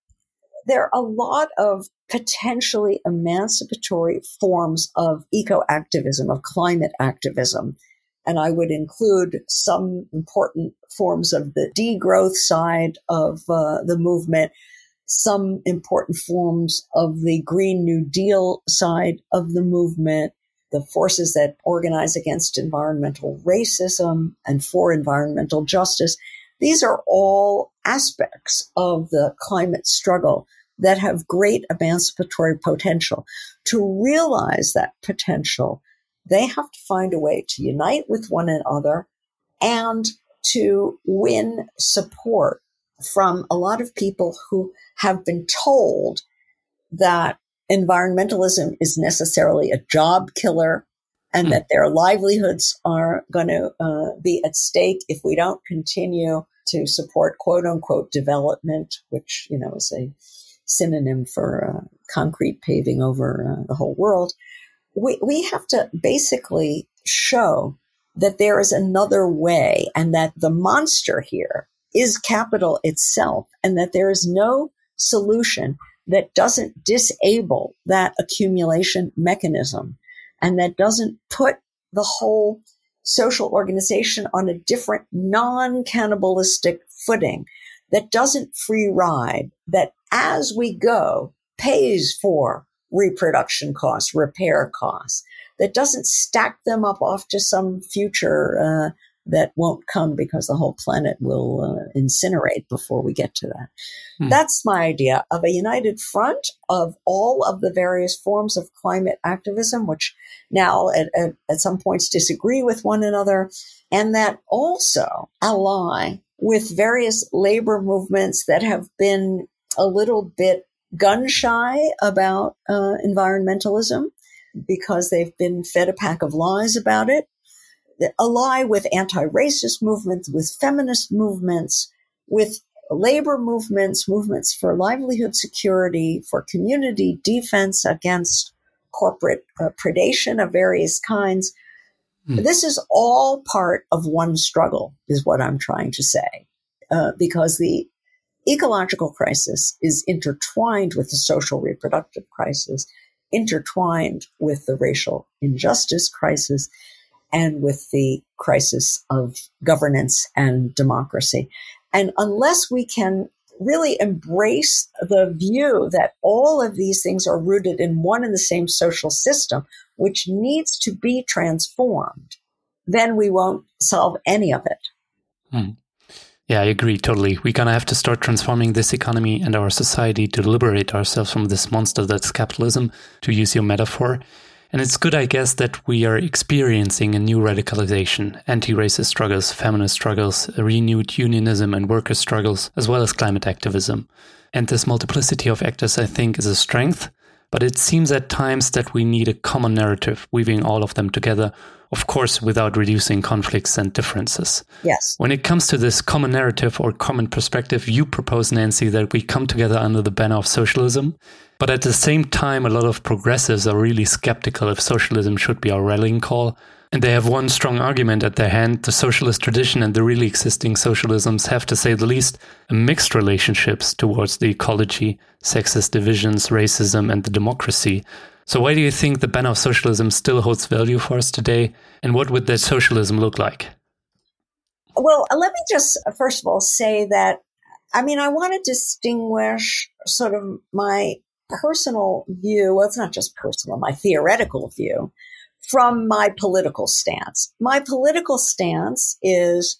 [SPEAKER 1] there are a lot of potentially emancipatory forms of eco activism, of climate activism and I would include some important forms of the degrowth side of uh, the movement, some important forms of the Green New Deal side of the movement, the forces that organize against environmental racism and for environmental justice. These are all aspects of the climate struggle that have great emancipatory potential. To realize that potential, they have to find a way to unite with one another and to win support from a lot of people who have been told that environmentalism is necessarily a job killer and mm. that their livelihoods are going to uh, be at stake if we don't continue to support quote unquote development, which, you know, is a synonym for uh, concrete paving over uh, the whole world we, we have to basically show that there is another way and that the monster here is capital itself and that there is no solution that doesn't disable that accumulation mechanism and that doesn't put the whole social organization on a different non-cannibalistic footing that doesn't free ride that as we go pays for reproduction costs, repair costs, that doesn't stack them up off to some future uh, that won't come because the whole planet will uh, incinerate before we get to that. Hmm. That's my idea of a united front of all of the various forms of climate activism, which now at, at, at some points disagree with one another, and that also ally with various labor movements that have been a little bit gun shy about uh, environmentalism because they've been fed a pack of lies about it. Ally with anti-racist movements, with feminist movements, with labor movements, movements for livelihood security, for community defense against corporate uh, predation of various kinds. Mm. This is all part of one struggle, is what I'm trying to say, uh, because the ecological crisis is intertwined with the social reproductive crisis, intertwined with the racial injustice crisis, and with the crisis of governance and democracy. And unless we can really embrace the view that all of these things are rooted in one and the same social system, which needs to be transformed, then we won't solve any of it.
[SPEAKER 2] Hmm. Yeah, I agree totally. We're going to have to start transforming this economy and our society to liberate ourselves from this monster that's capitalism, to use your metaphor. And it's good, I guess, that we are experiencing a new radicalization, anti-racist struggles, feminist struggles, renewed unionism and worker struggles, as well as climate activism. And this multiplicity of actors, I think, is a strength, but it seems at times that we need a common narrative, weaving all of them together, of course, without reducing conflicts and differences.
[SPEAKER 1] Yes.
[SPEAKER 2] When it comes to this common narrative or common perspective, you propose, Nancy, that we come together under the banner of socialism. But at the same time, a lot of progressives are really skeptical if socialism should be our rallying call. And they have one strong argument at their hand. The socialist tradition and the really existing socialisms have, to say the least, mixed relationships towards the ecology, sexist divisions, racism, and the democracy. So, why do you think the banner of socialism still holds value for us today? And what would that socialism look like?
[SPEAKER 1] Well, let me just first of all say that I mean, I want to distinguish sort of my personal view. Well, it's not just personal, my theoretical view from my political stance. My political stance is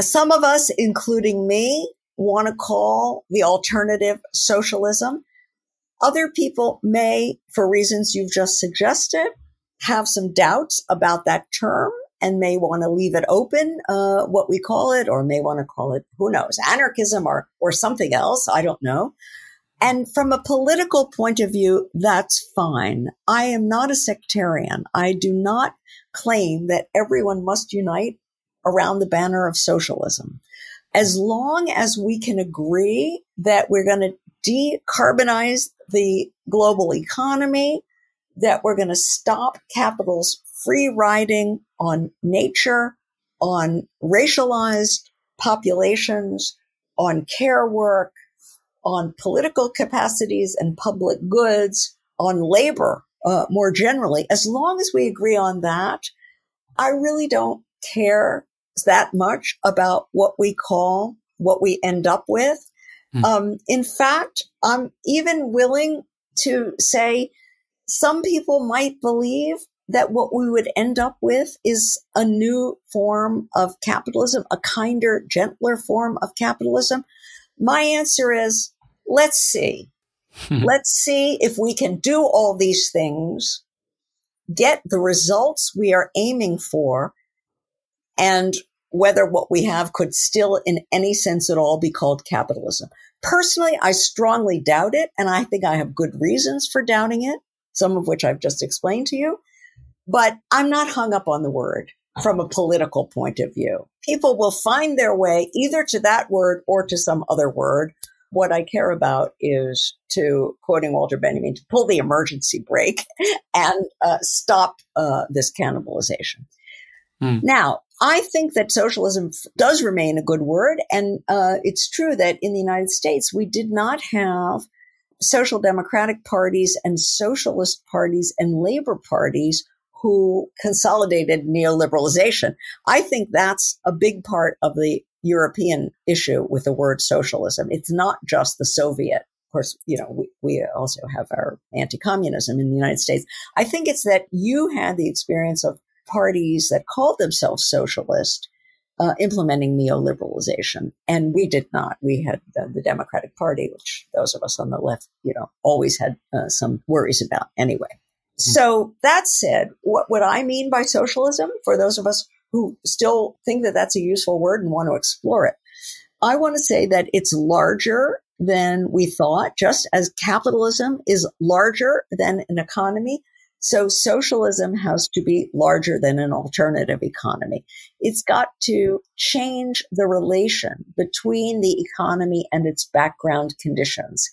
[SPEAKER 1] some of us, including me, want to call the alternative socialism. Other people may, for reasons you've just suggested, have some doubts about that term and may want to leave it open, uh, what we call it, or may want to call it, who knows, anarchism or, or something else. I don't know. And from a political point of view, that's fine. I am not a sectarian. I do not claim that everyone must unite around the banner of socialism. As long as we can agree that we're going to decarbonize the global economy, that we're going to stop capital's free riding on nature, on racialized populations, on care work, on political capacities and public goods, on labor uh, more generally, as long as we agree on that, I really don't care that much about what we call what we end up with. Mm. Um, in fact, I'm even willing to say some people might believe that what we would end up with is a new form of capitalism, a kinder, gentler form of capitalism. My answer is let's see. let's see if we can do all these things, get the results we are aiming for, and whether what we have could still, in any sense at all, be called capitalism. Personally, I strongly doubt it, and I think I have good reasons for doubting it, some of which I've just explained to you. But I'm not hung up on the word from a political point of view. People will find their way either to that word or to some other word what I care about is to, quoting Walter Benjamin, to pull the emergency brake and uh, stop uh, this cannibalization. Hmm. Now, I think that socialism does remain a good word. And uh, it's true that in the United States, we did not have social democratic parties and socialist parties and labor parties who consolidated neoliberalization. I think that's a big part of the European issue with the word socialism. It's not just the Soviet. Of course, you know, we, we also have our anti-communism in the United States. I think it's that you had the experience of parties that called themselves socialist uh, implementing neoliberalization. And we did not. We had the, the, Democratic Party, which those of us on the left, you know, always had uh, some worries about anyway. Mm-hmm. So that said, what would I mean by socialism for those of us who still think that that's a useful word and want to explore it. I want to say that it's larger than we thought, just as capitalism is larger than an economy. So socialism has to be larger than an alternative economy. It's got to change the relation between the economy and its background conditions.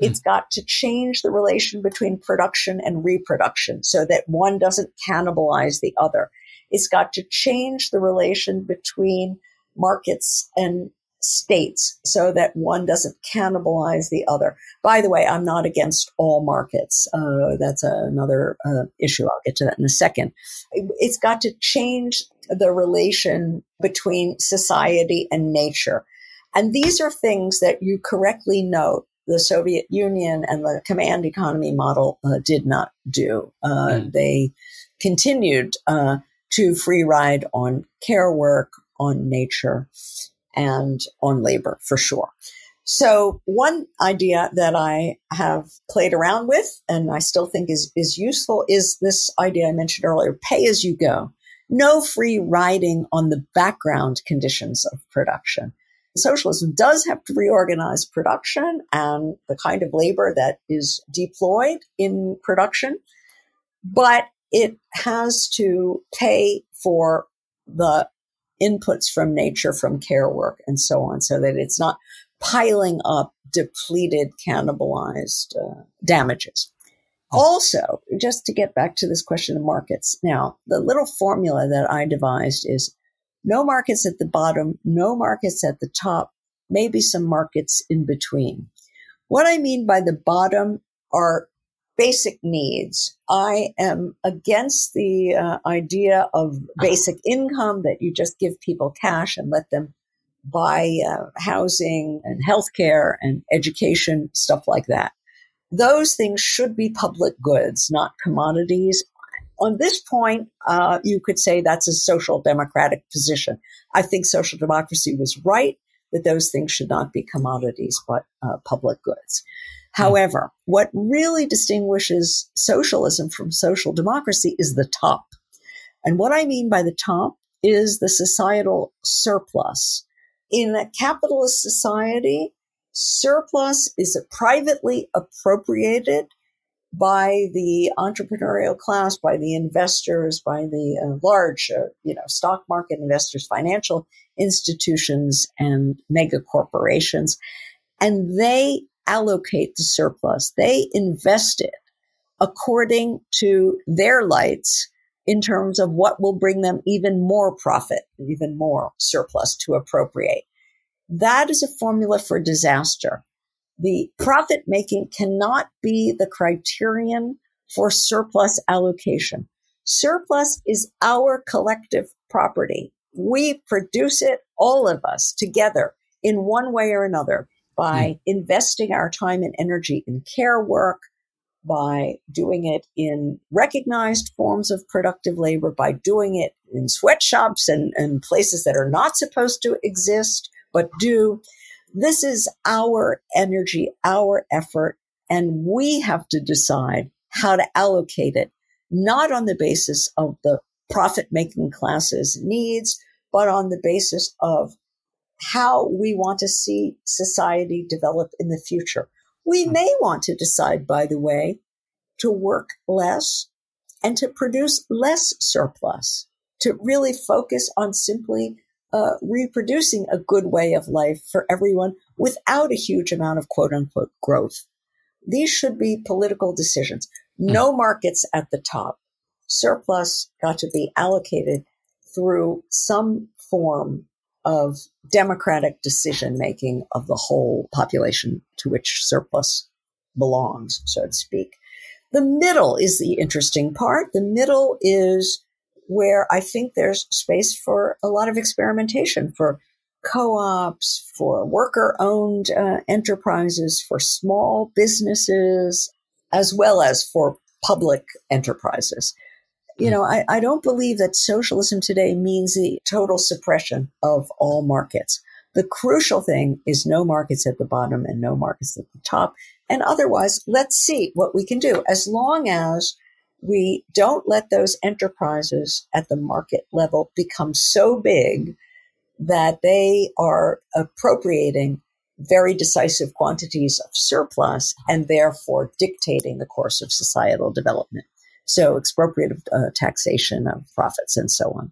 [SPEAKER 1] Hmm. It's got to change the relation between production and reproduction so that one doesn't cannibalize the other. It's got to change the relation between markets and states so that one doesn't cannibalize the other. By the way, I'm not against all markets. Uh, that's another uh, issue. I'll get to that in a second. It's got to change the relation between society and nature. And these are things that you correctly note the Soviet Union and the command economy model uh, did not do. Mm. They continued uh, to free ride on care work, on nature, and on labor for sure. So one idea that I have played around with and I still think is, is useful is this idea I mentioned earlier, pay as you go. No free riding on the background conditions of production. Socialism does have to reorganize production and the kind of labor that is deployed in production, but it has to pay for the inputs from nature, from care work, and so on, so that it's not piling up depleted, cannibalized uh, damages. Also, just to get back to this question of markets, now the little formula that I devised is no markets at the bottom, no markets at the top, maybe some markets in between. What I mean by the bottom are basic needs. I am against the uh, idea of basic income that you just give people cash and let them buy uh, housing and healthcare and education, stuff like that. Those things should be public goods, not commodities. On this point, uh, you could say that's a social democratic position. I think social democracy was right that those things should not be commodities, but uh, public goods. However, what really distinguishes socialism from social democracy is the top. And what I mean by the top is the societal surplus. In a capitalist society, surplus is a privately appropriated by the entrepreneurial class, by the investors, by the uh, large, uh, you know, stock market investors, financial institutions, and mega corporations. And they allocate the surplus. They invest it according to their lights in terms of what will bring them even more profit, even more surplus to appropriate. That is a formula for disaster. The profit making cannot be the criterion for surplus allocation. Surplus is our collective property. We produce it, all of us together in one way or another by mm. investing our time and energy in care work, by doing it in recognized forms of productive labor, by doing it in sweatshops and, and places that are not supposed to exist, but do. This is our energy, our effort, and we have to decide how to allocate it, not on the basis of the profit making classes needs, but on the basis of how we want to see society develop in the future. We hmm. may want to decide, by the way, to work less and to produce less surplus, to really focus on simply uh, reproducing a good way of life for everyone without a huge amount of quote unquote growth. These should be political decisions. Hmm. No markets at the top. Surplus got to be allocated through some form of democratic decision making of the whole population to which surplus belongs, so to speak. The middle is the interesting part. The middle is where I think there's space for a lot of experimentation for co-ops, for worker-owned uh, enterprises, for small businesses, as well as for public enterprises you know, I, I don't believe that socialism today means the total suppression of all markets. The crucial thing is no markets at the bottom and no markets at the top. And otherwise, let's see what we can do. As long as we don't let those enterprises at the market level become so big that they are appropriating very decisive quantities of surplus and therefore dictating the course of societal development. So expropriative uh, taxation of profits and so on.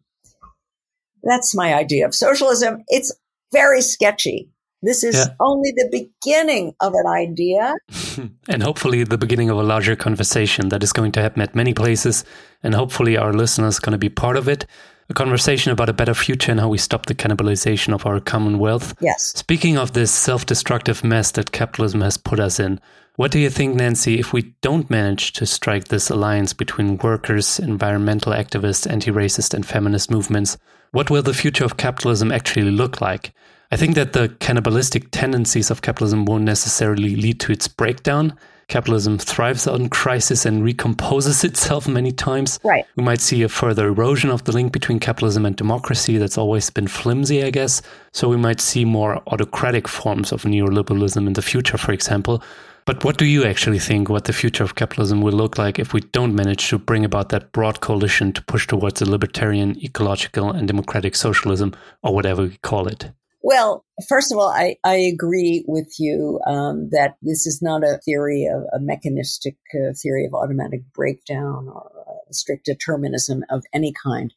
[SPEAKER 1] That's my idea of socialism. It's very sketchy. This is yeah. only the beginning of an idea.
[SPEAKER 2] and hopefully the beginning of a larger conversation that is going to happen at many places. And hopefully our listeners are going to be part of it. A conversation about a better future and how we stop the cannibalization of our commonwealth.
[SPEAKER 1] Yes.
[SPEAKER 2] Speaking of this self destructive mess that capitalism has put us in, what do you think, Nancy, if we don't manage to strike this alliance between workers, environmental activists, anti racist, and feminist movements? What will the future of capitalism actually look like? I think that the cannibalistic tendencies of capitalism won't necessarily lead to its breakdown. Capitalism thrives on crisis and recomposes itself many times.
[SPEAKER 1] Right.
[SPEAKER 2] We might see a further erosion of the link between capitalism and democracy that's always been flimsy, I guess. So we might see more autocratic forms of neoliberalism in the future, for example. But what do you actually think what the future of capitalism will look like if we don't manage to bring about that broad coalition to push towards a libertarian, ecological, and democratic socialism, or whatever we call it?
[SPEAKER 1] Well, first of all, I, I agree with you um, that this is not a theory of a mechanistic uh, theory of automatic breakdown or uh, strict determinism of any kind.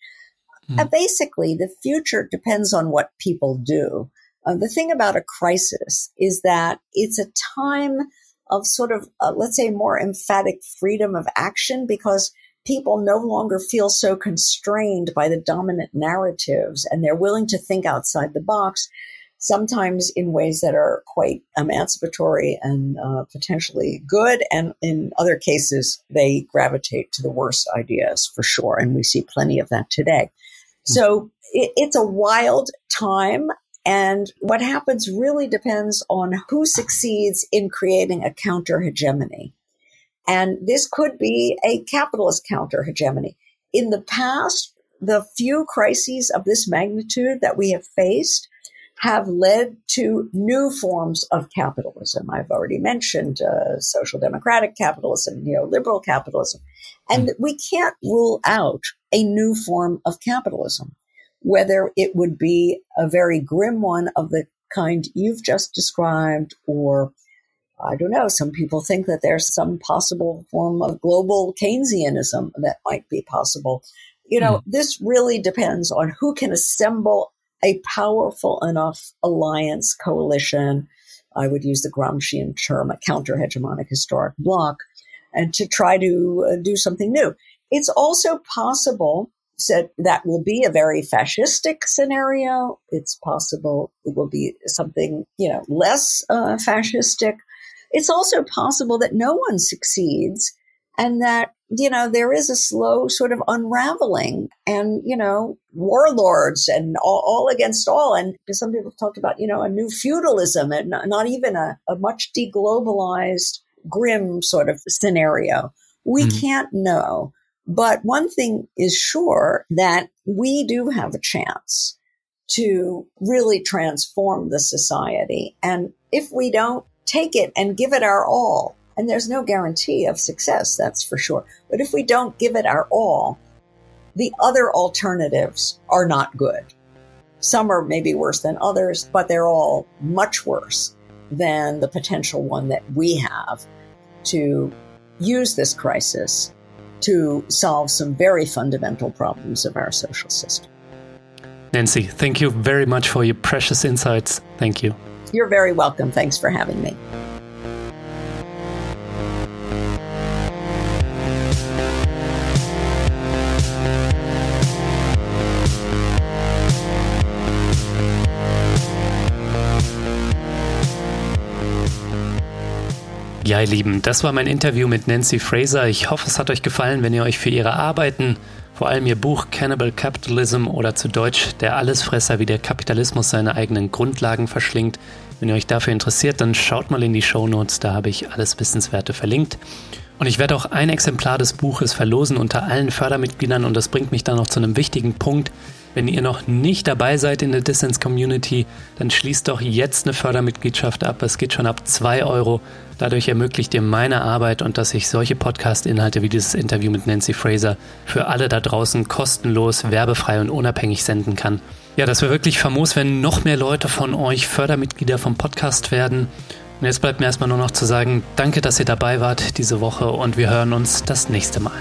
[SPEAKER 1] Mm. Uh, basically, the future depends on what people do. Uh, the thing about a crisis is that it's a time of sort of, uh, let's say, more emphatic freedom of action because people no longer feel so constrained by the dominant narratives and they're willing to think outside the box, sometimes in ways that are quite emancipatory and uh, potentially good. And in other cases, they gravitate to the worst ideas for sure. And we see plenty of that today. Mm-hmm. So it, it's a wild time. And what happens really depends on who succeeds in creating a counter hegemony. And this could be a capitalist counter hegemony. In the past, the few crises of this magnitude that we have faced have led to new forms of capitalism. I've already mentioned uh, social democratic capitalism, neoliberal capitalism. And we can't rule out a new form of capitalism, whether it would be a very grim one of the kind you've just described or I don't know. Some people think that there's some possible form of global Keynesianism that might be possible. You know, mm. this really depends on who can assemble a powerful enough alliance coalition. I would use the Gramscian term, a counter hegemonic historic bloc, and to try to uh, do something new. It's also possible that that will be a very fascistic scenario. It's possible it will be something, you know, less uh, fascistic. It's also possible that no one succeeds and that, you know, there is a slow sort of unraveling and, you know, warlords and all, all against all. And some people talked about, you know, a new feudalism and not, not even a, a much deglobalized, grim sort of scenario. We mm-hmm. can't know. But one thing is sure that we do have a chance to really transform the society. And if we don't take it and give it our all. And there's no guarantee of success, that's for sure. But if we don't give it our all, the other alternatives are not good. Some are maybe worse than others, but they're all much worse than the potential one that we have to use this crisis to solve some very fundamental problems of our social system.
[SPEAKER 2] Nancy, thank you very much for your precious insights. Thank you.
[SPEAKER 1] You're very welcome. Thanks for having me.
[SPEAKER 2] Ja, ihr Lieben, das war mein Interview mit Nancy Fraser. Ich hoffe, es hat euch gefallen, wenn ihr euch für ihre Arbeiten, vor allem ihr Buch Cannibal Capitalism oder zu Deutsch Der Allesfresser, wie der Kapitalismus seine eigenen Grundlagen verschlingt, wenn ihr euch dafür interessiert, dann schaut mal in die Show Notes, da habe ich alles Wissenswerte verlinkt. Und ich werde auch ein Exemplar des Buches verlosen unter allen Fördermitgliedern und das bringt mich dann noch zu einem wichtigen Punkt. Wenn ihr noch nicht dabei seid in der Distance Community, dann schließt doch jetzt eine Fördermitgliedschaft ab. Es geht schon ab 2 Euro. Dadurch ermöglicht ihr meine Arbeit und dass ich solche Podcast-Inhalte wie dieses Interview mit Nancy Fraser für alle da draußen kostenlos, werbefrei und unabhängig senden kann. Ja, das wäre wirklich famos, wenn noch mehr Leute von euch Fördermitglieder vom Podcast werden. Und jetzt bleibt mir erstmal nur noch zu sagen, danke, dass ihr dabei wart diese Woche und wir hören uns das nächste Mal.